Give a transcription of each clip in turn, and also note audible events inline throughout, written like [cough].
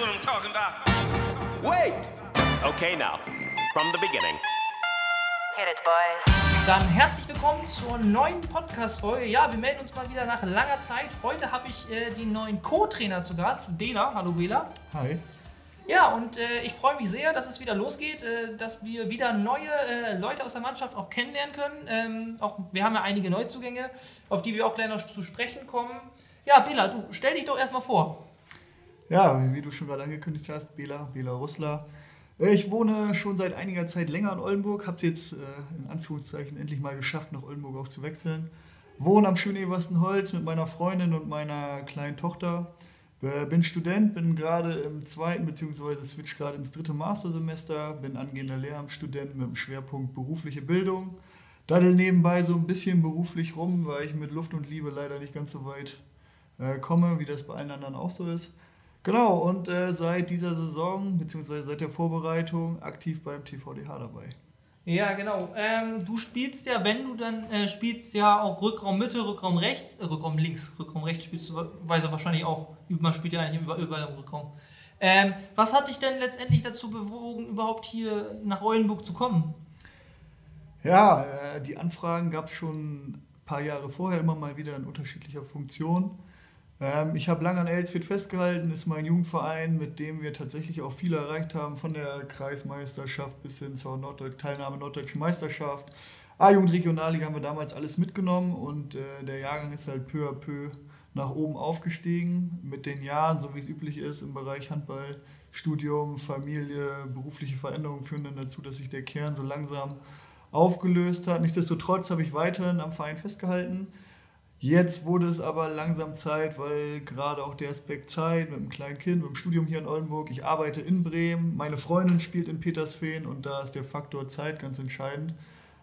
what I'm talking about. Wait! Okay, now, from the beginning. Hit it, boys. Dann herzlich willkommen zur neuen Podcast-Folge. Ja, wir melden uns mal wieder nach langer Zeit. Heute habe ich äh, den neuen Co-Trainer zu Gast, Bela. Hallo Bela. Hi. Ja, und äh, ich freue mich sehr, dass es wieder losgeht, äh, dass wir wieder neue äh, Leute aus der Mannschaft auch kennenlernen können. Ähm, auch, wir haben ja einige Neuzugänge, auf die wir auch gleich noch zu sprechen kommen. Ja, Bela, du stell dich doch erstmal vor. Ja, wie du schon gerade angekündigt hast, Bela, Bela Russler. Äh, Ich wohne schon seit einiger Zeit länger in Oldenburg, habe jetzt äh, in Anführungszeichen endlich mal geschafft, nach Oldenburg auch zu wechseln. Wohne am schönen Everstenholz mit meiner Freundin und meiner kleinen Tochter. Äh, Bin Student, bin gerade im zweiten bzw. switch gerade ins dritte Mastersemester, bin angehender Lehramtsstudent mit dem Schwerpunkt berufliche Bildung. Daddel nebenbei so ein bisschen beruflich rum, weil ich mit Luft und Liebe leider nicht ganz so weit äh, komme, wie das bei allen anderen auch so ist. Genau, und äh, seit dieser Saison, beziehungsweise seit der Vorbereitung, aktiv beim TVDH dabei. Ja, genau. Ähm, du spielst ja, wenn du dann äh, spielst, ja auch Rückraum Mitte, Rückraum rechts, äh, Rückraum links, Rückraum rechts spielst du weise wahrscheinlich auch. Man spielt ja eigentlich überall, überall im Rückraum. Ähm, was hat dich denn letztendlich dazu bewogen, überhaupt hier nach Eulenburg zu kommen? Ja, äh, die Anfragen gab es schon ein paar Jahre vorher immer mal wieder in unterschiedlicher Funktion. Ähm, ich habe lange an Elsfeld festgehalten, ist mein Jugendverein, mit dem wir tatsächlich auch viel erreicht haben, von der Kreismeisterschaft bis hin zur Norddeut Teilnahme Norddeutschen Meisterschaft. A-Jugend Regionalliga haben wir damals alles mitgenommen und äh, der Jahrgang ist halt peu à peu nach oben aufgestiegen. Mit den Jahren, so wie es üblich ist im Bereich Handball, Studium, Familie, berufliche Veränderungen führen dann dazu, dass sich der Kern so langsam aufgelöst hat. Nichtsdestotrotz habe ich weiterhin am Verein festgehalten. Jetzt wurde es aber langsam Zeit, weil gerade auch der Aspekt Zeit mit einem kleinen Kind, mit dem Studium hier in Oldenburg, ich arbeite in Bremen, meine Freundin spielt in Petersfehn und da ist der Faktor Zeit ganz entscheidend.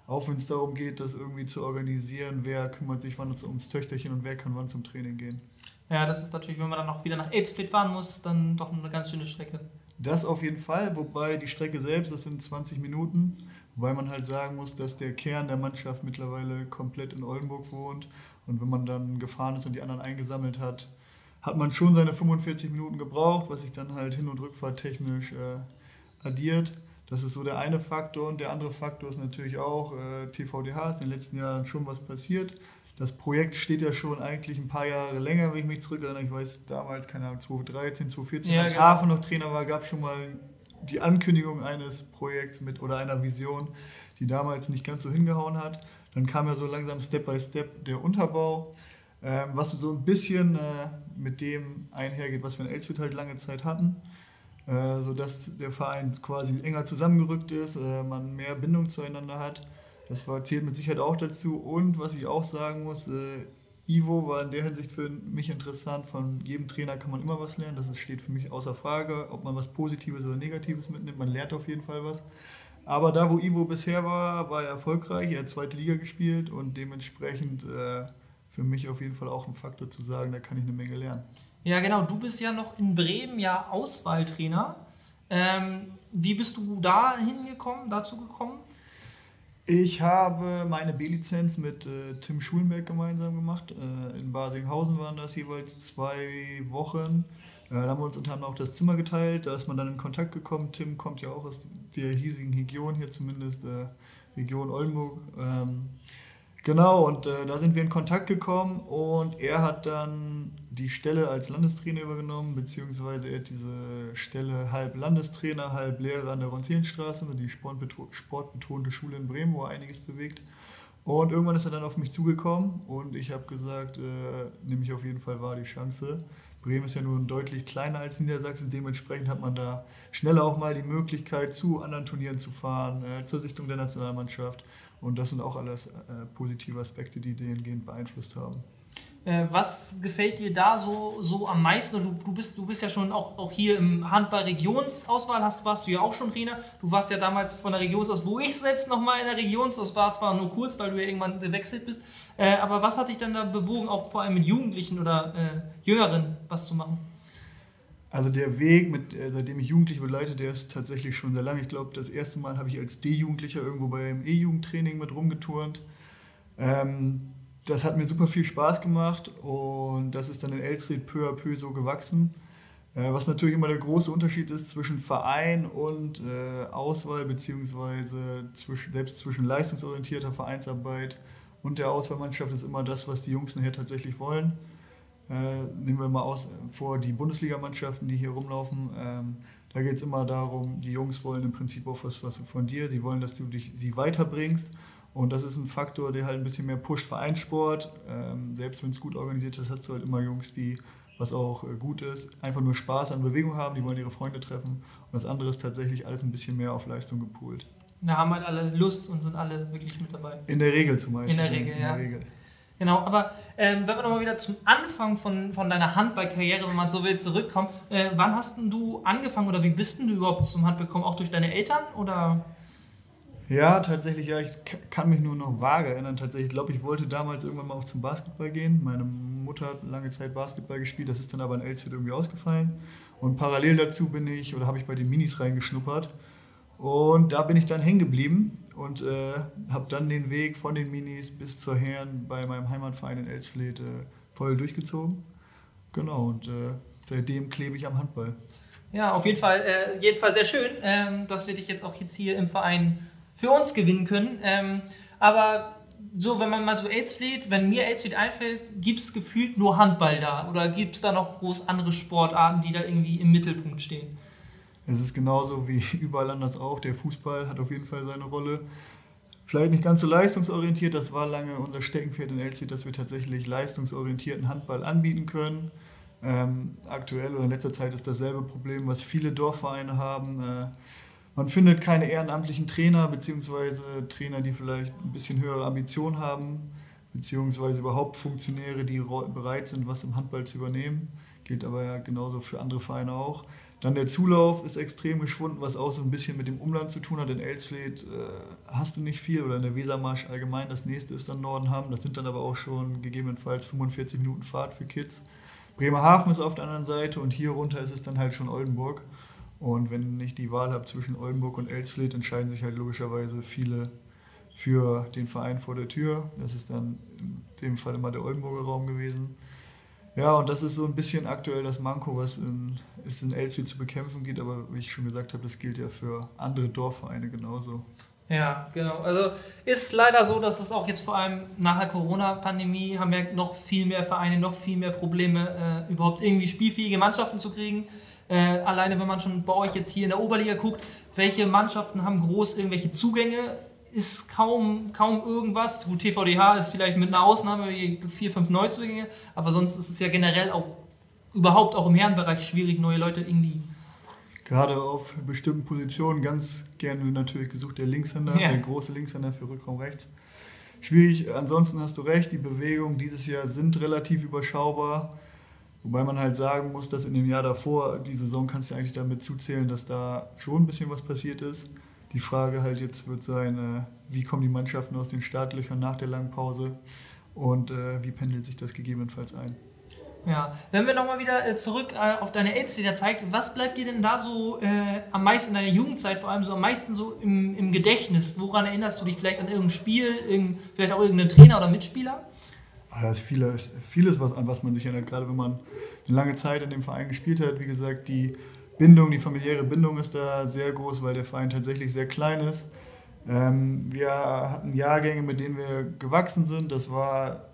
Auch wenn es darum geht, das irgendwie zu organisieren, wer kümmert sich wann ums Töchterchen und wer kann wann zum Training gehen. Ja, das ist natürlich, wenn man dann noch wieder nach Elsfeld fahren muss, dann doch eine ganz schöne Strecke. Das auf jeden Fall, wobei die Strecke selbst, das sind 20 Minuten, wobei man halt sagen muss, dass der Kern der Mannschaft mittlerweile komplett in Oldenburg wohnt und wenn man dann gefahren ist und die anderen eingesammelt hat, hat man schon seine 45 Minuten gebraucht, was sich dann halt Hin- und Rückfahrt technisch äh, addiert. Das ist so der eine Faktor und der andere Faktor ist natürlich auch, äh, TVDH ist in den letzten Jahren schon was passiert. Das Projekt steht ja schon eigentlich ein paar Jahre länger, wenn ich mich zurückerinnere. Ich weiß damals, keine Ahnung, 2013, 2014, Ja, als genau. Hafen noch Trainer war, gab es schon mal die Ankündigung eines Projekts mit oder einer Vision, die damals nicht ganz so hingehauen hat. Dann kam ja so langsam Step by Step der Unterbau, ähm, was so ein bisschen äh, mit dem einhergeht, was wir in Elsfeld halt lange Zeit hatten, äh, sodass der Verein quasi enger zusammengerückt ist, äh, man mehr Bindung zueinander hat. Das war, zählt mit Sicherheit auch dazu. Und was ich auch sagen muss, äh, Ivo war in der Hinsicht für mich interessant. Von jedem Trainer kann man immer was lernen. Das steht für mich außer Frage, ob man was Positives oder Negatives mitnimmt. Man lernt auf jeden Fall was. Aber da, wo Ivo bisher war, war er erfolgreich. Er hat zweite Liga gespielt und dementsprechend äh, für mich auf jeden Fall auch ein Faktor zu sagen, da kann ich eine Menge lernen. Ja, genau. Du bist ja noch in Bremen ja Auswahltrainer. Ähm, wie bist du da hingekommen, dazu gekommen? Ich habe meine B-Lizenz mit äh, Tim Schulenberg gemeinsam gemacht. Äh, in Basinghausen waren das jeweils zwei Wochen. Äh, da haben wir uns unter anderem auch das Zimmer geteilt. Da ist man dann in Kontakt gekommen. Tim kommt ja auch aus der hiesigen Region, hier zumindest äh, Region Oldenburg. Ähm, genau, und äh, da sind wir in Kontakt gekommen und er hat dann die Stelle als Landestrainer übergenommen, beziehungsweise er hat diese Stelle halb Landestrainer, halb Lehrer an der Ronzielenstraße, die sportbeto- sportbetonte Schule in Bremen, wo er einiges bewegt. Und irgendwann ist er dann auf mich zugekommen und ich habe gesagt, äh, nehme ich auf jeden Fall wahr die Chance. Bremen ist ja nun deutlich kleiner als Niedersachsen, dementsprechend hat man da schneller auch mal die Möglichkeit, zu anderen Turnieren zu fahren, äh, zur Sichtung der Nationalmannschaft. Und das sind auch alles äh, positive Aspekte, die dahingehend beeinflusst haben. Äh, was gefällt dir da so, so am meisten? Du, du, bist, du bist ja schon auch, auch hier im Handball-Regionsauswahl, hast, warst du ja auch schon Trainer. Du warst ja damals von der Regionsauswahl, wo ich selbst noch mal in der Regionsauswahl war, zwar nur kurz, weil du ja irgendwann gewechselt bist. Äh, aber was hat dich dann da bewogen, auch vor allem mit Jugendlichen oder äh, Jüngeren was zu machen? Also der Weg, mit, äh, seitdem ich Jugendliche begleite, der ist tatsächlich schon sehr lang. Ich glaube, das erste Mal habe ich als D-Jugendlicher irgendwo beim E-Jugendtraining mit rumgeturnt. Ähm, das hat mir super viel Spaß gemacht und das ist dann in Elstrid peu à peu so gewachsen. Äh, was natürlich immer der große Unterschied ist zwischen Verein und äh, Auswahl, beziehungsweise zwischen, selbst zwischen leistungsorientierter Vereinsarbeit und der Auswahlmannschaft ist immer das, was die Jungs nachher tatsächlich wollen. Äh, nehmen wir mal aus, vor die Bundesligamannschaften, die hier rumlaufen. Ähm, da geht es immer darum, die Jungs wollen im Prinzip auch was, was von dir, sie wollen, dass du dich, sie weiterbringst. Und das ist ein Faktor, der halt ein bisschen mehr pusht Vereinssport. Ähm, selbst wenn es gut organisiert ist, hast du halt immer Jungs, die, was auch äh, gut ist, einfach nur Spaß an Bewegung haben, die wollen ihre Freunde treffen. Und das andere ist tatsächlich alles ein bisschen mehr auf Leistung gepoolt. Da haben halt alle Lust und sind alle wirklich mit dabei. In der Regel zum Beispiel. In der Regel, in ja. Der Regel. Genau, aber ähm, wenn wir nochmal wieder zum Anfang von, von deiner Handballkarriere, wenn man so will, zurückkommen, äh, wann hast denn du angefangen oder wie bist denn du überhaupt zum Handball gekommen? Auch durch deine Eltern oder? Ja, tatsächlich, ja, ich kann mich nur noch vage erinnern. Tatsächlich, ich glaube, ich wollte damals irgendwann mal auch zum Basketball gehen. Meine Mutter hat lange Zeit Basketball gespielt, das ist dann aber in Elsfeld irgendwie ausgefallen. Und parallel dazu bin ich, oder habe ich bei den Minis reingeschnuppert. Und da bin ich dann hängen geblieben und äh, habe dann den Weg von den Minis bis zur Herren bei meinem Heimatverein in Elsfleth äh, voll durchgezogen. Genau, und äh, seitdem klebe ich am Handball. Ja, auf jeden Fall, äh, jedenfalls sehr schön, ähm, dass wir dich jetzt auch jetzt hier im Verein für uns gewinnen können. Ähm, aber so, wenn man mal so Aidsfleet, wenn mir Aidsfleet einfällt, gibt es gefühlt nur Handball da? Oder gibt es da noch groß andere Sportarten, die da irgendwie im Mittelpunkt stehen? Es ist genauso wie [laughs] überall anders auch. Der Fußball hat auf jeden Fall seine Rolle. Vielleicht nicht ganz so leistungsorientiert, das war lange unser Steckenpferd in Elsie, dass wir tatsächlich leistungsorientierten Handball anbieten können. Ähm, aktuell oder in letzter Zeit ist dasselbe Problem, was viele Dorfvereine haben. Äh, man findet keine ehrenamtlichen Trainer, beziehungsweise Trainer, die vielleicht ein bisschen höhere Ambitionen haben, beziehungsweise überhaupt Funktionäre, die bereit sind, was im Handball zu übernehmen. Gilt aber ja genauso für andere Vereine auch. Dann der Zulauf ist extrem geschwunden, was auch so ein bisschen mit dem Umland zu tun hat. In Elsfleth äh, hast du nicht viel oder in der Wesermarsch allgemein. Das nächste ist dann Nordenham. Das sind dann aber auch schon gegebenenfalls 45 Minuten Fahrt für Kids. Bremerhaven ist auf der anderen Seite und hier runter ist es dann halt schon Oldenburg. Und wenn ich die Wahl habe zwischen Oldenburg und Elsfleth, entscheiden sich halt logischerweise viele für den Verein vor der Tür. Das ist dann in dem Fall immer der Oldenburger Raum gewesen. Ja, und das ist so ein bisschen aktuell das Manko, was in, es in Elsfleth zu bekämpfen geht. Aber wie ich schon gesagt habe, das gilt ja für andere Dorfvereine genauso. Ja, genau. Also ist leider so, dass es auch jetzt vor allem nach der Corona-Pandemie haben wir noch viel mehr Vereine, noch viel mehr Probleme, äh, überhaupt irgendwie spielfähige Mannschaften zu kriegen. Äh, alleine wenn man schon bei euch jetzt hier in der Oberliga guckt, welche Mannschaften haben groß irgendwelche Zugänge, ist kaum, kaum irgendwas. Gut, TVDH ist vielleicht mit einer Ausnahme, vier, fünf Neuzugänge, aber sonst ist es ja generell auch überhaupt auch im Herrenbereich schwierig, neue Leute irgendwie. Gerade auf bestimmten Positionen ganz gerne natürlich gesucht der Linkshänder, Ja. der große Linkshänder für Rückraum rechts. Schwierig, ansonsten hast du recht, die Bewegungen dieses Jahr sind relativ überschaubar. Wobei man halt sagen muss, dass in dem Jahr davor, die Saison kannst du eigentlich damit zuzählen, dass da schon ein bisschen was passiert ist. Die Frage halt jetzt wird sein, äh, wie kommen die Mannschaften aus den Startlöchern nach der langen Pause und äh, wie pendelt sich das gegebenenfalls ein. Ja, wenn wir nochmal wieder äh, zurück auf deine AIDS-Zeit, was bleibt dir denn da so äh, am meisten in deiner Jugendzeit, vor allem so am meisten so im, im Gedächtnis? Woran erinnerst du dich vielleicht an irgendein Spiel, irgend, vielleicht auch irgendeinen Trainer oder Mitspieler? Ah, da ist vieles, vieles was, an was man sich erinnert, gerade wenn man eine lange Zeit in dem Verein gespielt hat. Wie gesagt, die Bindung, die familiäre Bindung ist da sehr groß, weil der Verein tatsächlich sehr klein ist. Ähm, wir hatten Jahrgänge, mit denen wir gewachsen sind. Das war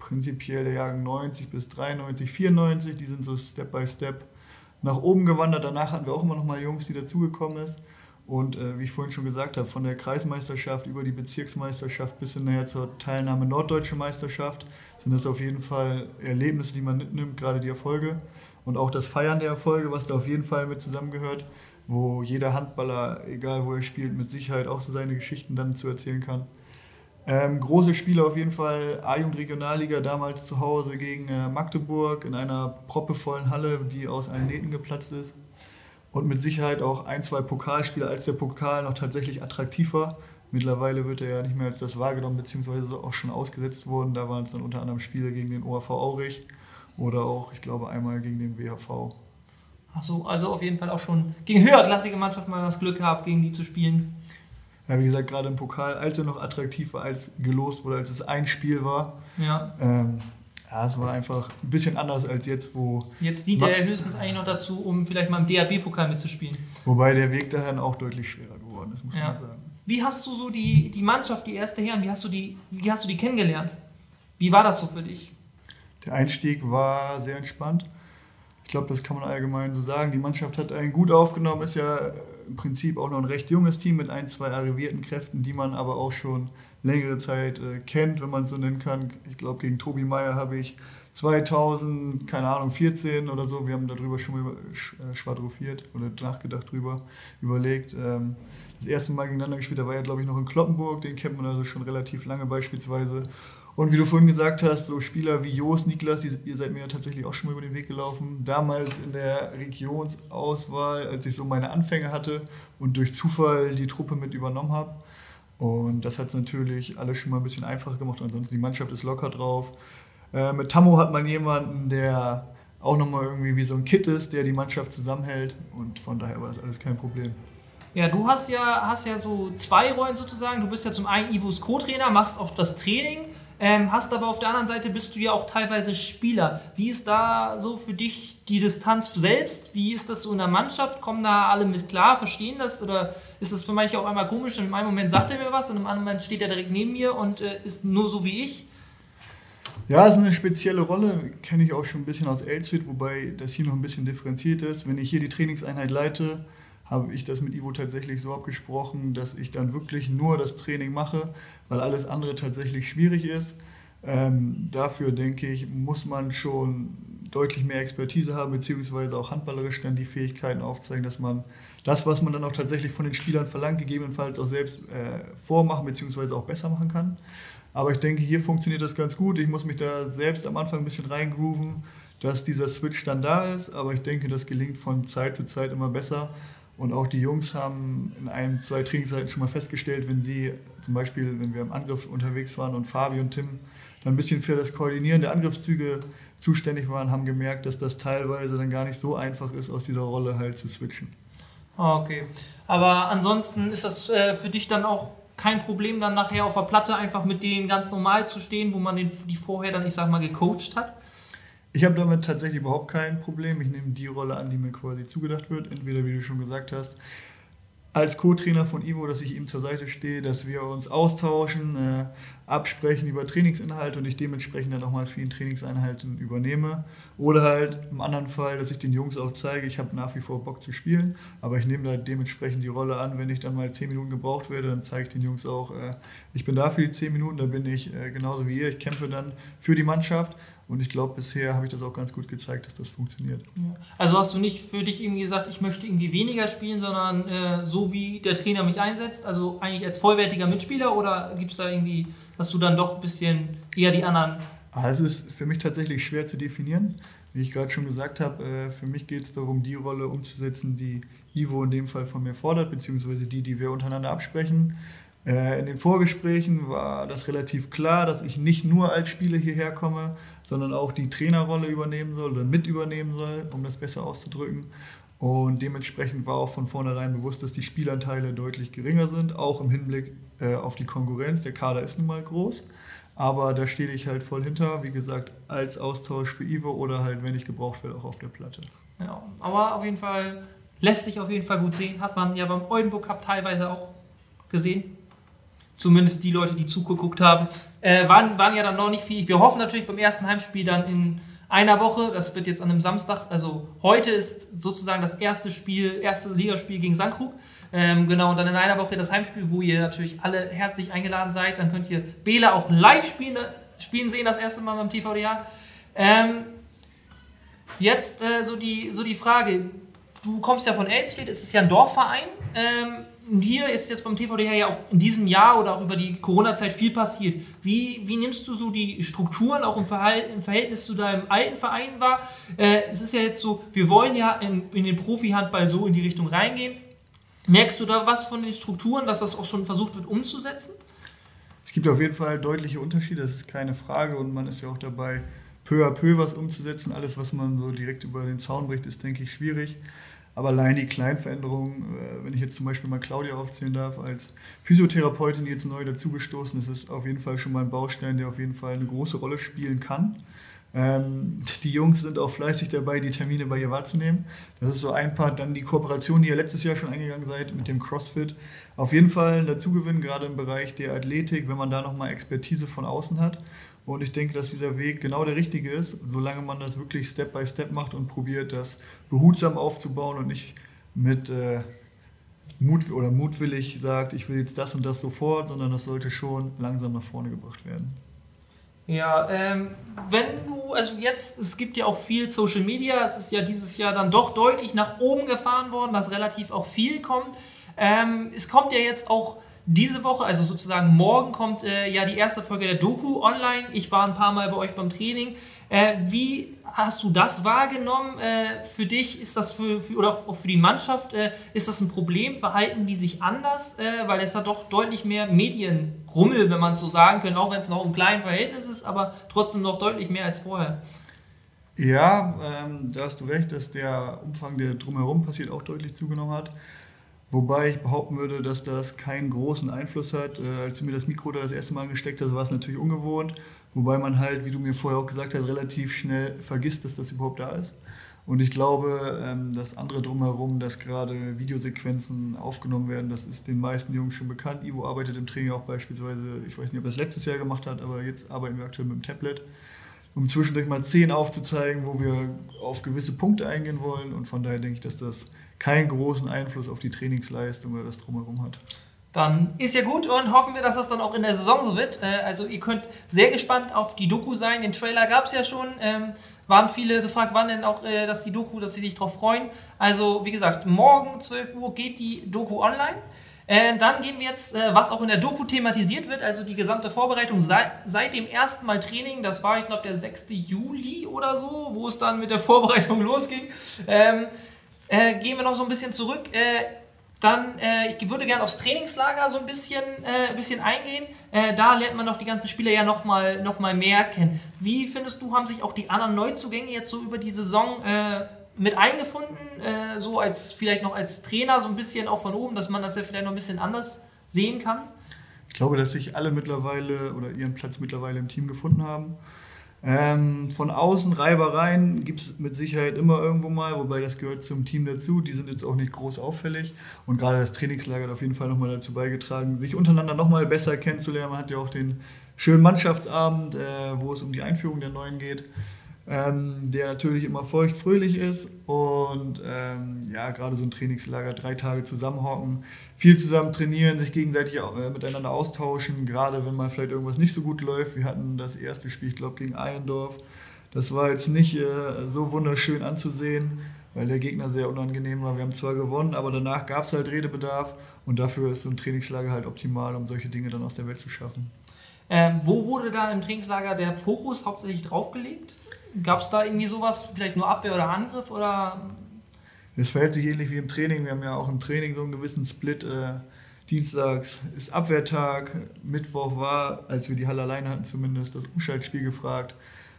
prinzipiell der Jahrgang 90 bis 93, 94. Die sind so Step by Step nach oben gewandert. Danach hatten wir auch immer noch mal Jungs, die dazugekommen ist. Und äh, wie ich vorhin schon gesagt habe, von der Kreismeisterschaft über die Bezirksmeisterschaft bis hin nachher zur Teilnahme Norddeutsche Meisterschaft sind das auf jeden Fall Erlebnisse, die man mitnimmt, gerade die Erfolge. Und auch das Feiern der Erfolge, was da auf jeden Fall mit zusammengehört, wo jeder Handballer, egal wo er spielt, mit Sicherheit auch so seine Geschichten dann zu erzählen kann. Ähm, große Spiele auf jeden Fall, A-Jugend Regionalliga, damals zu Hause gegen äh, Magdeburg in einer proppevollen Halle, die aus allen Nähten geplatzt ist. Und mit Sicherheit auch ein, zwei Pokalspiele, als der Pokal noch tatsächlich attraktiv war. Mittlerweile wird er ja nicht mehr als das wahrgenommen, beziehungsweise auch schon ausgesetzt worden. Da waren es dann unter anderem Spiele gegen den ORV Aurich oder auch, ich glaube, einmal gegen den WHV. Ach so, also auf jeden Fall auch schon gegen höherklassige Mannschaften mal das Glück gehabt, gegen die zu spielen. Ja, wie gesagt, gerade im Pokal, als er noch attraktiv war, als gelost wurde, als es ein Spiel war, Ja, ähm, Ja, es war einfach ein bisschen anders als jetzt, wo. Jetzt dient er höchstens eigentlich noch dazu, um vielleicht mal im DAB-Pokal mitzuspielen. Wobei der Weg dahin auch deutlich schwerer geworden ist, muss Ja. man sagen. Wie hast du so die, die Mannschaft, die erste Herren, wie hast, du die, wie hast du die kennengelernt? Wie war das so für dich? Der Einstieg war sehr entspannt. Ich glaube, das kann man allgemein so sagen. Die Mannschaft hat einen gut aufgenommen, ist ja im Prinzip auch noch ein recht junges Team mit ein, zwei arrivierten Kräften, die man aber auch schon längere Zeit äh, kennt, wenn man es so nennen kann. Ich glaube, gegen Tobi Meyer habe ich 2000, keine Ahnung, 14 oder so, wir haben darüber schon mal äh, schwadrofiert oder nachgedacht drüber, überlegt. Ähm, das erste Mal gegeneinander gespielt, da war er, glaube ich, noch in Kloppenburg, den kennt man also schon relativ lange beispielsweise. Und wie du vorhin gesagt hast, so Spieler wie Jos, Niklas, die, ihr seid mir ja tatsächlich auch schon mal über den Weg gelaufen. Damals in der Regionsauswahl, als ich so meine Anfänge hatte und durch Zufall die Truppe mit übernommen habe. Und das hat es natürlich alles schon mal ein bisschen einfacher gemacht. Ansonsten die Mannschaft ist locker drauf. Äh, mit Tammo hat man jemanden, der auch nochmal irgendwie wie so ein Kit ist, der die Mannschaft zusammenhält. Und von daher war das alles kein Problem. Ja, du hast ja, hast ja so zwei Rollen sozusagen. Du bist ja zum einen Ivos Co-Trainer, machst auch das Training, ähm, hast aber auf der anderen Seite bist du ja auch teilweise Spieler. Wie ist da so für dich die Distanz selbst? Wie ist das so in der Mannschaft? Kommen da alle mit klar, verstehen das? Oder ist das für manche auch einmal komisch? In einem Moment sagt er mir was und im anderen Moment steht er direkt neben mir und äh, ist nur so wie ich? Ja, ist eine spezielle Rolle, kenne ich auch schon ein bisschen aus Elsfit, wobei das hier noch ein bisschen differenziert ist. Wenn ich hier die Trainingseinheit leite, habe ich das mit Ivo tatsächlich so abgesprochen, dass ich dann wirklich nur das Training mache, weil alles andere tatsächlich schwierig ist. Ähm, dafür denke ich, muss man schon deutlich mehr Expertise haben, beziehungsweise auch handballerisch dann die Fähigkeiten aufzeigen, dass man das, was man dann auch tatsächlich von den Spielern verlangt, gegebenenfalls auch selbst äh, vormachen, beziehungsweise auch besser machen kann. Aber ich denke, hier funktioniert das ganz gut. Ich muss mich da selbst am Anfang ein bisschen reingrooven, dass dieser Switch dann da ist. Aber ich denke, das gelingt von Zeit zu Zeit immer besser. Und auch die Jungs haben in einem, zwei Trainingszeiten schon mal festgestellt, wenn sie zum Beispiel, wenn wir im Angriff unterwegs waren und Fabi und Tim dann ein bisschen für das Koordinieren der Angriffszüge zuständig waren, haben gemerkt, dass das teilweise dann gar nicht so einfach ist, aus dieser Rolle halt zu switchen. Ah, Okay. Aber ansonsten ist das äh, für dich dann auch kein Problem, dann nachher auf der Platte einfach mit denen ganz normal zu stehen, wo man die vorher dann, ich sag mal, gecoacht hat? Ich habe damit tatsächlich überhaupt kein Problem. Ich nehme die Rolle an, die mir quasi zugedacht wird. Entweder, wie du schon gesagt hast, als Co-Trainer von Ivo, dass ich ihm zur Seite stehe, dass wir uns austauschen, äh, absprechen über Trainingsinhalte und ich dementsprechend dann auch mal vielen Trainingseinheiten übernehme. Oder halt im anderen Fall, dass ich den Jungs auch zeige, ich habe nach wie vor Bock zu spielen, aber ich nehme da dementsprechend die Rolle an, wenn ich dann mal 10 Minuten gebraucht werde, dann zeige ich den Jungs auch, äh, ich bin da für die 10 Minuten, da bin ich äh, genauso wie ihr, ich kämpfe dann für die Mannschaft und ich glaube, bisher habe ich das auch ganz gut gezeigt, dass das funktioniert. Also hast du nicht für dich irgendwie gesagt, ich möchte irgendwie weniger spielen, sondern äh, so wie der Trainer mich einsetzt, also eigentlich als vollwertiger Mitspieler oder gibt es da irgendwie, dass du dann doch ein bisschen eher die anderen. Ah, Das ist für mich tatsächlich schwer zu definieren. Wie ich gerade schon gesagt habe, äh, für mich geht es darum, die Rolle umzusetzen, die Ivo in dem Fall von mir fordert, beziehungsweise die, die wir untereinander absprechen. Äh, In den Vorgesprächen war das relativ klar, dass ich nicht nur als Spieler hierher komme, sondern auch die Trainerrolle übernehmen soll oder mit übernehmen soll, um das besser auszudrücken. Und dementsprechend war auch von vornherein bewusst, dass die Spielanteile deutlich geringer sind, auch im Hinblick äh, auf die Konkurrenz. Der Kader ist nun mal groß, aber da stehe ich halt voll hinter, wie gesagt, als Austausch für Ivo oder halt, wenn ich gebraucht werde, auch auf der Platte. Ja, aber auf jeden Fall lässt sich auf jeden Fall gut sehen. Hat man ja beim Oldenburg Cup teilweise auch gesehen. Zumindest die Leute, die zugeguckt haben, äh, waren, waren ja dann noch nicht viel. Wir hoffen natürlich beim ersten Heimspiel dann in einer Woche, das wird jetzt an einem Samstag, also heute ist sozusagen das erste Spiel, erste Ligaspiel gegen Sandkrug. Ähm, genau, und dann in einer Woche das Heimspiel, wo ihr natürlich alle herzlich eingeladen seid. Dann könnt ihr Bela auch live spielen, spielen sehen, das erste Mal beim TVDH. Ähm, Jetzt äh, so, die, so die Frage, du kommst ja von Elsfeld, es ist ja ein Dorfverein. Ähm, hier ist jetzt beim TVDH ja auch in diesem Jahr oder auch über die Corona-Zeit viel passiert. Wie, wie nimmst du so die Strukturen auch im, Verhalt, im Verhältnis zu deinem alten Verein wahr? Äh, es ist ja jetzt so, wir wollen ja in, in den Profi-Handball so in die Richtung reingehen. Merkst du da was von den Strukturen, dass das auch schon versucht wird umzusetzen? Es gibt auf jeden Fall deutliche Unterschiede, das ist keine Frage und man ist ja auch dabei, peu à peu was umzusetzen. Alles, was man so direkt über den Zaun bricht, ist, denke ich, schwierig. Aber allein die kleinen Veränderungen, äh, wenn ich jetzt zum Beispiel mal Claudia aufzählen darf, als Physiotherapeutin, jetzt neu dazugestoßen ist, ist auf jeden Fall schon mal ein Baustein, der auf jeden Fall eine große Rolle spielen kann. Ähm, die Jungs sind auch fleißig dabei, die Termine bei ihr wahrzunehmen. Das ist so ein Part. Dann die Kooperation, die ihr letztes Jahr schon eingegangen seid mit dem CrossFit. Auf jeden Fall ein Dazugewinn, gerade im Bereich der Athletik, wenn man da nochmal Expertise von außen hat. Und ich denke, dass dieser Weg genau der richtige ist, solange man das wirklich Step by Step macht und probiert, das behutsam aufzubauen und nicht mit äh, Mut oder mutwillig sagt, ich will jetzt das und das sofort, sondern das sollte schon langsam nach vorne gebracht werden. Ja, ähm, wenn du, also jetzt, es gibt ja auch viel Social Media, es ist ja dieses Jahr dann doch deutlich nach oben gefahren worden, dass relativ auch viel kommt. Ähm, es kommt ja jetzt auch diese Woche, also sozusagen morgen, kommt äh, ja die erste Folge der Doku online. Ich war ein paar Mal bei euch beim Training. Äh, wie hast du das wahrgenommen? Äh, für dich ist das für, für, oder auch für die Mannschaft, äh, ist das ein Problem? Verhalten die sich anders? Äh, weil es hat doch deutlich mehr Medienrummel, wenn man es so sagen kann, auch wenn es noch im kleinen Verhältnis ist, aber trotzdem noch deutlich mehr als vorher. Ja, ähm, da hast du recht, dass der Umfang, der drumherum passiert, auch deutlich zugenommen hat. Wobei ich behaupten würde, dass das keinen großen Einfluss hat. Äh, als du mir das Mikro da das erste Mal angesteckt hast, war es natürlich ungewohnt. Wobei man halt, wie du mir vorher auch gesagt hast, relativ schnell vergisst, dass das überhaupt da ist. Und ich glaube, ähm, das andere drumherum, dass gerade Videosequenzen aufgenommen werden, das ist den meisten Jungs schon bekannt. Ivo arbeitet im Training auch beispielsweise, ich weiß nicht, ob er das letztes Jahr gemacht hat, aber jetzt arbeiten wir aktuell mit dem Tablet, um zwischendurch mal Szenen aufzuzeigen, wo wir auf gewisse Punkte eingehen wollen. Und von daher denke ich, dass das keinen großen Einfluss auf die Trainingsleistung oder das drumherum hat. Dann ist ja gut und hoffen wir, dass das dann auch in der Saison so wird. Äh, also ihr könnt sehr gespannt auf die Doku sein. Den Trailer gab es ja schon. Ähm, waren viele gefragt, wann denn auch äh, dass die Doku, dass sie sich darauf freuen. Also wie gesagt, morgen 12 Uhr geht die Doku online. Äh, dann gehen wir jetzt, äh, was auch in der Doku thematisiert wird, also die gesamte Vorbereitung seit, dem ersten Mal Training, das war ich glaube der 6. Juli oder so, wo es dann mit der Vorbereitung [laughs] losging. Ähm, äh, gehen wir noch so ein bisschen zurück. Äh, dann, äh, ich würde gerne aufs Trainingslager so ein bisschen, äh, ein bisschen eingehen. Äh, da lernt man doch die ganzen Spieler ja nochmal noch mal mehr kennen. Wie findest du, haben sich auch die anderen Neuzugänge jetzt so über die Saison mit eingefunden? so als vielleicht noch als Trainer so ein bisschen auch von oben, dass man das ja vielleicht noch ein bisschen anders sehen kann? Ich glaube, dass sich alle mittlerweile oder ihren Platz mittlerweile im Team gefunden haben. Ähm, von außen Reibereien gibt es mit Sicherheit immer irgendwo mal, wobei das gehört zum Team dazu. Die sind jetzt auch nicht groß auffällig. Und gerade das Trainingslager hat auf jeden Fall nochmal dazu beigetragen, sich untereinander nochmal besser kennenzulernen. Man hat ja auch den schönen Mannschaftsabend, äh, wo es um die Einführung der Neuen geht ähm, der natürlich immer feucht fröhlich ist und ähm, ja, gerade so ein Trainingslager, drei Tage zusammenhocken, viel zusammen trainieren, sich gegenseitig äh, miteinander austauschen, gerade wenn mal vielleicht irgendwas nicht so gut läuft. Wir hatten das erste Spiel, ich glaube, gegen Eiendorf. Das war jetzt nicht äh, so wunderschön anzusehen, weil der Gegner sehr unangenehm war. Wir haben zwar gewonnen, aber danach gab es halt Redebedarf und dafür ist so ein Trainingslager halt optimal, um solche Dinge dann aus der Welt zu schaffen. Ähm, wo wurde da im Trainingslager der Fokus hauptsächlich draufgelegt? Gab es da irgendwie sowas, vielleicht nur Abwehr oder Angriff oder? Es verhält sich ähnlich wie im Training. Wir haben ja auch im Training so einen gewissen Split. Äh, Dienstags ist Abwehrtag, Mittwoch war, als wir die Halle alleine hatten, zumindest das Umschaltspiel gefragt.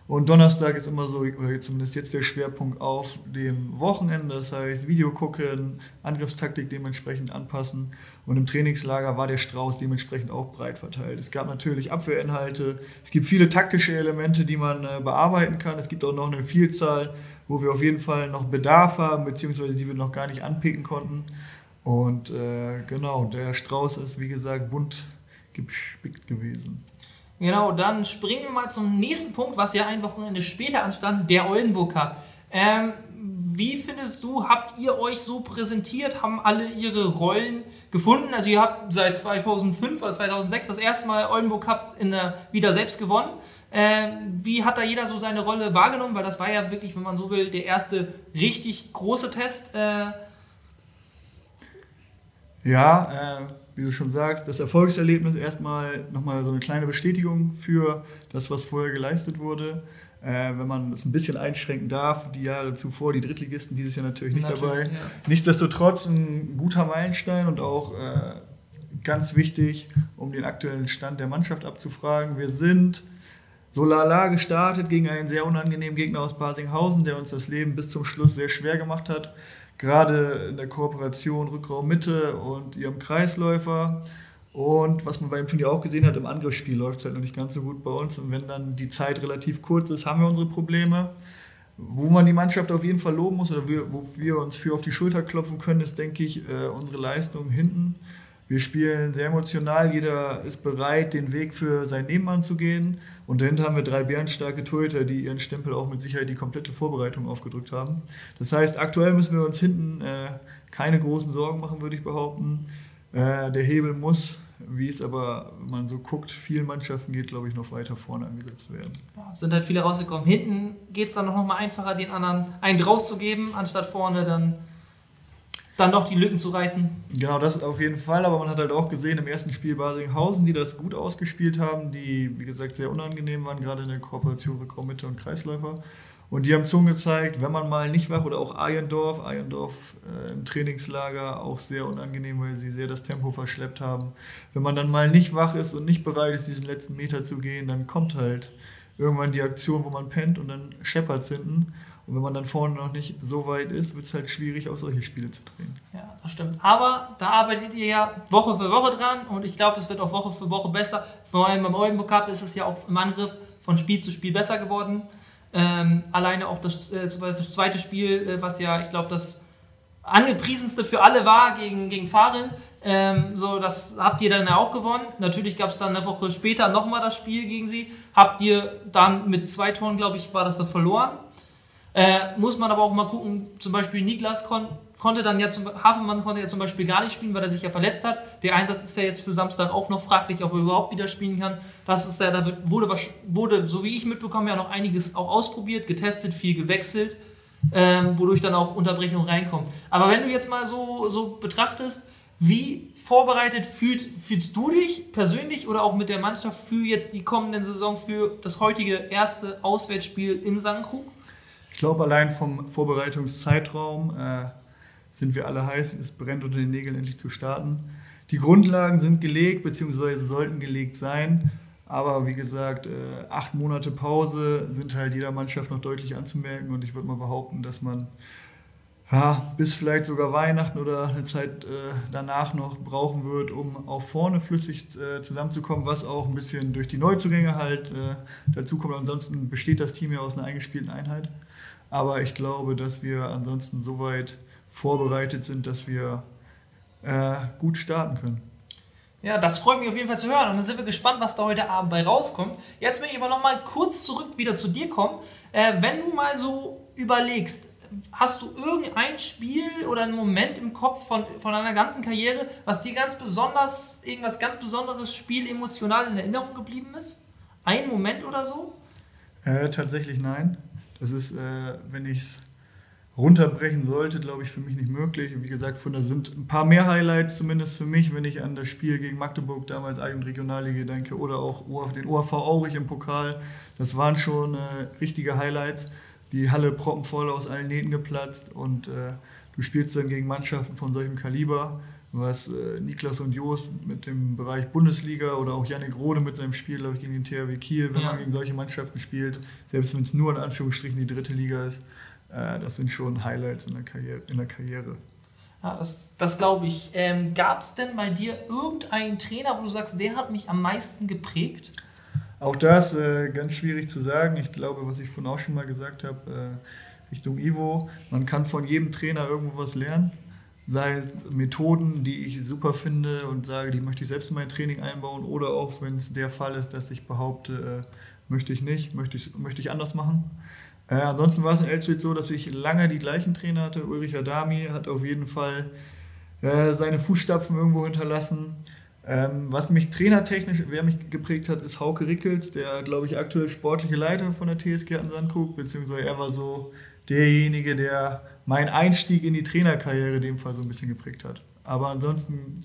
Und Donnerstag ist immer so, oder zumindest jetzt der Schwerpunkt auf dem Wochenende, das heißt Video gucken, Angriffstaktik dementsprechend anpassen. Und im Trainingslager war der Strauß dementsprechend auch breit verteilt. Es gab natürlich Abwehrinhalte, es gibt viele taktische Elemente, die man äh, bearbeiten kann. Es gibt auch noch eine Vielzahl, wo wir auf jeden Fall noch Bedarf haben, beziehungsweise die wir noch gar nicht anpicken konnten. Und äh, genau, der Strauß ist wie gesagt bunt gespickt gewesen. Genau, dann springen wir mal zum nächsten Punkt, was ja ein Wochenende später anstand, der Oldenburg Cup. Ähm, wie findest du, habt ihr euch so präsentiert? Haben alle ihre Rollen gefunden? Also ihr habt seit 2005 oder 2006 das erste Mal Oldenburg Cup in der, wieder selbst gewonnen. Ähm, wie hat da jeder so seine Rolle wahrgenommen? Weil das war ja wirklich, wenn man so will, der erste richtig große Test. Äh ja, äh wie du schon sagst, das Erfolgserlebnis erstmal nochmal so eine kleine Bestätigung für das, was vorher geleistet wurde. Äh, wenn man es ein bisschen einschränken darf, die Jahre zuvor, die Drittligisten dieses Jahr natürlich nicht natürlich, dabei. Ja. Nichtsdestotrotz ein guter Meilenstein und auch äh, ganz wichtig, um den aktuellen Stand der Mannschaft abzufragen. Wir sind so lala gestartet gegen einen sehr unangenehmen Gegner aus Basinghausen, der uns das Leben bis zum Schluss sehr schwer gemacht hat gerade in der Kooperation Rückraum Mitte und ihrem Kreisläufer. Und was man beim Turnier auch gesehen hat, im Angriffsspiel läuft es halt noch nicht ganz so gut bei uns. Und wenn dann die Zeit relativ kurz ist, haben wir unsere Probleme. Wo man die Mannschaft auf jeden Fall loben muss oder wir, wo wir uns für auf die Schulter klopfen können, ist, denke ich, äh, unsere Leistung hinten. Wir spielen sehr emotional, jeder ist bereit, den Weg für seinen Nebenmann zu gehen. Und dahinter haben wir drei bärenstarke Torhüter, die ihren Stempel auch mit Sicherheit die komplette Vorbereitung aufgedrückt haben. Das heißt, aktuell müssen wir uns hinten äh, keine großen Sorgen machen, würde ich behaupten. Äh, der Hebel muss, wie es aber, wenn man so guckt, vielen Mannschaften geht, glaube ich, noch weiter vorne angesetzt werden. Ja, sind halt viele rausgekommen. Hinten geht es dann noch mal einfacher, den anderen einen drauf zu geben, anstatt vorne dann dann noch die Lücken zu reißen. Genau, das auf jeden Fall. Aber man hat halt auch gesehen im ersten Spiel Basinghausen, die das gut ausgespielt haben, die, wie gesagt, sehr unangenehm waren, gerade in der Kooperation Rückraummitte und Kreisläufer. Und die haben Zungen gezeigt, wenn man mal nicht wach oder auch Ayendorf, Ayendorf äh, im Trainingslager auch sehr unangenehm, weil sie sehr das Tempo verschleppt haben. Wenn man dann mal nicht wach ist und nicht bereit ist, diesen letzten Meter zu gehen, dann kommt halt irgendwann die Aktion, wo man pennt und dann scheppert es hinten. Und wenn man dann vorne noch nicht so weit ist, wird es halt schwierig, auch solche Spiele zu drehen. Ja, das stimmt. Aber da arbeitet ihr ja Woche für Woche dran und ich glaube, es wird auch Woche für Woche besser. Vor allem beim Oldenburg Cup ist es ja auch im Angriff von Spiel zu Spiel besser geworden. Ähm, alleine auch das, äh, das zweite Spiel, äh, was ja, ich glaube, das angepriesenste für alle war gegen, gegen Farin. Ähm, so, das habt ihr dann ja auch gewonnen. Natürlich gab es dann eine Woche später nochmal das Spiel gegen sie. Habt ihr dann mit zwei Toren, glaube ich, war das da verloren. Äh, muss man aber auch mal gucken, zum Beispiel Niklas kon konnte dann ja zum Hafenmann konnte ja zum Beispiel gar nicht spielen, weil er sich ja verletzt hat. Der Einsatz ist ja jetzt für Samstag auch noch fraglich, ob er überhaupt wieder spielen kann. Das ist ja, da wird, wurde, wurde, so wie ich mitbekomme, ja noch einiges auch ausprobiert, getestet, viel gewechselt, ähm, wodurch dann auch Unterbrechungen reinkommen. Aber wenn du jetzt mal so, so betrachtest, wie vorbereitet fühlt, fühlst du dich persönlich oder auch mit der Mannschaft für jetzt die kommende Saison für das heutige erste Auswärtsspiel in St. Ich glaube, allein vom Vorbereitungszeitraum äh, sind wir alle heiß, es brennt unter den Nägeln endlich zu starten. Die Grundlagen sind gelegt, beziehungsweise sollten gelegt sein. Aber wie gesagt, äh, acht Monate Pause sind halt jeder Mannschaft noch deutlich anzumerken. Und ich würde mal behaupten, dass man ja, bis vielleicht sogar Weihnachten oder eine Zeit äh, danach noch brauchen wird, um auch vorne flüssig äh, zusammenzukommen, was auch ein bisschen durch die Neuzugänge halt dazu kommt. Ansonsten besteht das Team ja aus einer eingespielten Einheit. Aber ich glaube, dass wir ansonsten soweit vorbereitet sind, dass wir äh, gut starten können. Ja, das freut mich auf jeden Fall zu hören. Und dann sind wir gespannt, was da heute Abend bei rauskommt. Jetzt will ich aber noch mal kurz zurück wieder zu dir kommen. Äh, wenn du mal so überlegst, hast du irgendein Spiel oder einen Moment im Kopf von, von deiner ganzen Karriere, was dir ganz besonders, irgendwas ganz besonderes Spiel emotional in Erinnerung geblieben ist? Ein Moment oder so? Äh, tatsächlich nein. Das ist, äh, wenn ich es runterbrechen sollte, glaube ich, für mich nicht möglich. Wie gesagt, von da sind ein paar mehr Highlights zumindest für mich, wenn ich an das Spiel gegen Magdeburg damals Eigen Regionalliga denke oder auch den ORV Aurich im Pokal. Das waren schon äh, richtige Highlights. Die Halle proppenvoll aus allen Nähten geplatzt und äh, du spielst dann gegen Mannschaften von solchem Kaliber was äh, Niklas und Joost mit dem Bereich Bundesliga oder auch Yannick Rode mit seinem Spiel, glaube ich, gegen den THW Kiel, wenn ja. man gegen solche Mannschaften spielt, selbst wenn es nur in Anführungsstrichen die dritte Liga ist, äh, das sind schon Highlights in der Karriere. In der Karriere. Ja, das, das glaube ich. Ähm, Gab es denn bei dir irgendeinen Trainer, wo du sagst, der hat mich am meisten geprägt? Auch das äh, ganz schwierig zu sagen. Ich glaube, was ich vorhin auch schon mal gesagt habe, äh, Richtung Ivo, man kann von jedem Trainer irgendwo was lernen sei es Methoden, die ich super finde und sage, die möchte ich selbst in mein Training einbauen oder auch wenn es der Fall ist, dass ich behaupte, äh, möchte ich nicht, möchte ich, möchte ich anders machen. Äh, ansonsten war es in Elswild so, dass ich lange die gleichen Trainer hatte. Ulrich Adami hat auf jeden Fall äh, seine Fußstapfen irgendwo hinterlassen. Ähm, was mich trainertechnisch, wer mich geprägt hat, ist Hauke Rickels, der, glaube ich, aktuell sportliche Leiter von der TSG an Sandkrug, beziehungsweise er war so derjenige, der mein Einstieg in die Trainerkarriere in dem Fall so ein bisschen geprägt hat. Aber ansonsten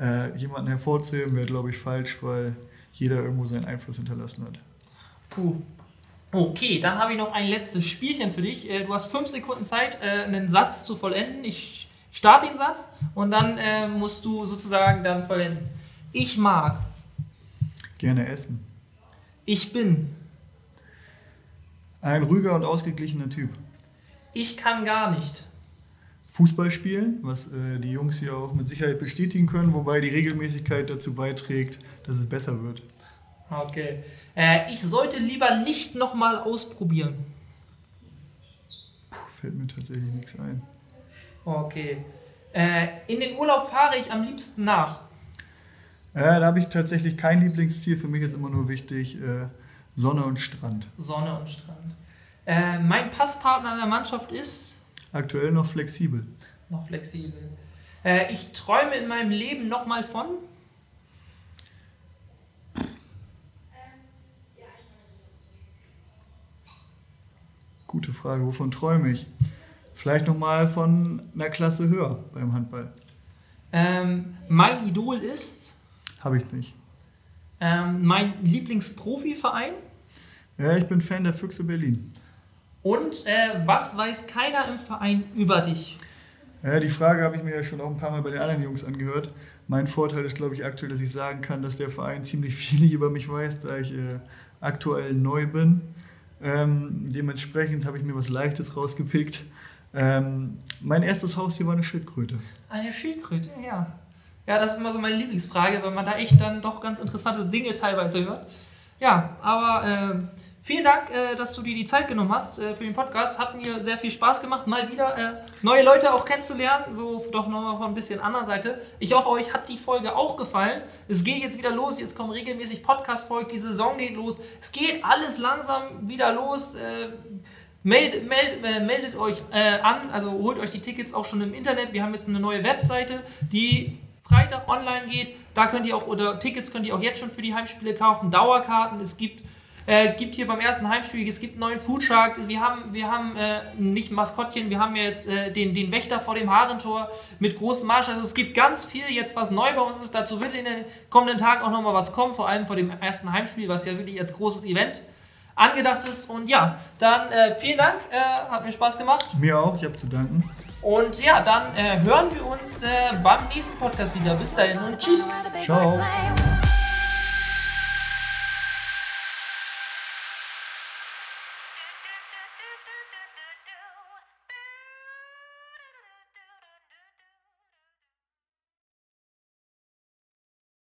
äh, jemanden hervorzuheben, wäre, glaube ich, falsch, weil jeder irgendwo seinen Einfluss hinterlassen hat. Puh. Okay, dann habe ich noch ein letztes Spielchen für dich. Äh, du hast fünf Sekunden Zeit, äh, einen Satz zu vollenden. Ich starte den Satz und dann äh, musst du sozusagen dann vollenden. Ich mag. Gerne essen. Ich bin. Ein ruhiger und ausgeglichener Typ. Ich kann gar nicht. Fußball spielen, was äh, die Jungs hier auch mit Sicherheit bestätigen können, wobei die Regelmäßigkeit dazu beiträgt, dass es besser wird. Okay. Äh, ich sollte lieber nicht nochmal ausprobieren. Puh, fällt mir tatsächlich nichts ein. Okay. Äh, in den Urlaub fahre ich am liebsten nach. Äh, da habe ich tatsächlich kein Lieblingsziel. Für mich ist immer nur wichtig äh, Sonne und Strand. Sonne und Strand. Äh, mein Passpartner in der Mannschaft ist Aktuell noch flexibel. noch flexibel. Äh, ich träume in meinem Leben nochmal von. Gute Frage. Wovon träume ich? Vielleicht nochmal von einer Klasse höher beim Handball. Ähm, mein Idol ist Habe ich nicht. ähm, mein Lieblingsprofiverein. Ja, ich bin Fan der Füchse Berlin. Und äh, was weiß keiner im Verein über dich? Ja, die Frage habe ich mir ja schon auch ein paar Mal bei den anderen Jungs angehört. Mein Vorteil ist, glaube ich, aktuell, dass ich sagen kann, dass der Verein ziemlich [laughs] viel über mich weiß, da ich äh, aktuell neu bin. Ähm, dementsprechend habe ich mir was Leichtes rausgepickt. Ähm, mein erstes Haustier war eine Schildkröte. Eine Schildkröte, ja. Ja, das ist immer so meine Lieblingsfrage, weil man da echt dann doch ganz interessante Dinge teilweise hört. Ja, aber äh, vielen Dank, äh, dass du dir die Zeit genommen hast äh, für den Podcast. Hat mir sehr viel Spaß gemacht, mal wieder äh, neue Leute auch kennenzulernen, so doch nochmal von ein bisschen anderer Seite. Ich hoffe, euch hat die Folge auch gefallen. Es geht jetzt wieder los, jetzt kommen regelmäßig Podcast-Folgen, die Saison geht los. Es geht alles langsam wieder los. Äh, Meldet, meldet, äh, meldet euch äh, an, also holt euch die Tickets auch schon im Internet. Wir haben jetzt eine neue Webseite, die Freitag online geht. Da könnt ihr auch, oder Tickets könnt ihr auch jetzt schon für die Heimspiele kaufen. Dauerkarten, es gibt, äh, gibt hier beim ersten Heimspiel, es gibt einen neuen Foodshark. Wir haben, wir haben äh, nicht Maskottchen, wir haben ja jetzt äh, den, den Wächter vor dem Haarentor mit großem Marsch. Also es gibt ganz viel jetzt, was neu bei uns ist. Dazu wird in den kommenden Tagen auch nochmal was kommen, vor allem vor dem ersten Heimspiel, was ja wirklich als großes Event angedacht ist. Und ja, dann äh, vielen Dank, äh, hat mir Spaß gemacht. Mir auch, ich habe zu danken. Und ja, dann äh, hören wir uns äh, beim nächsten Podcast wieder. Bis dahin und tschüss. Ciao.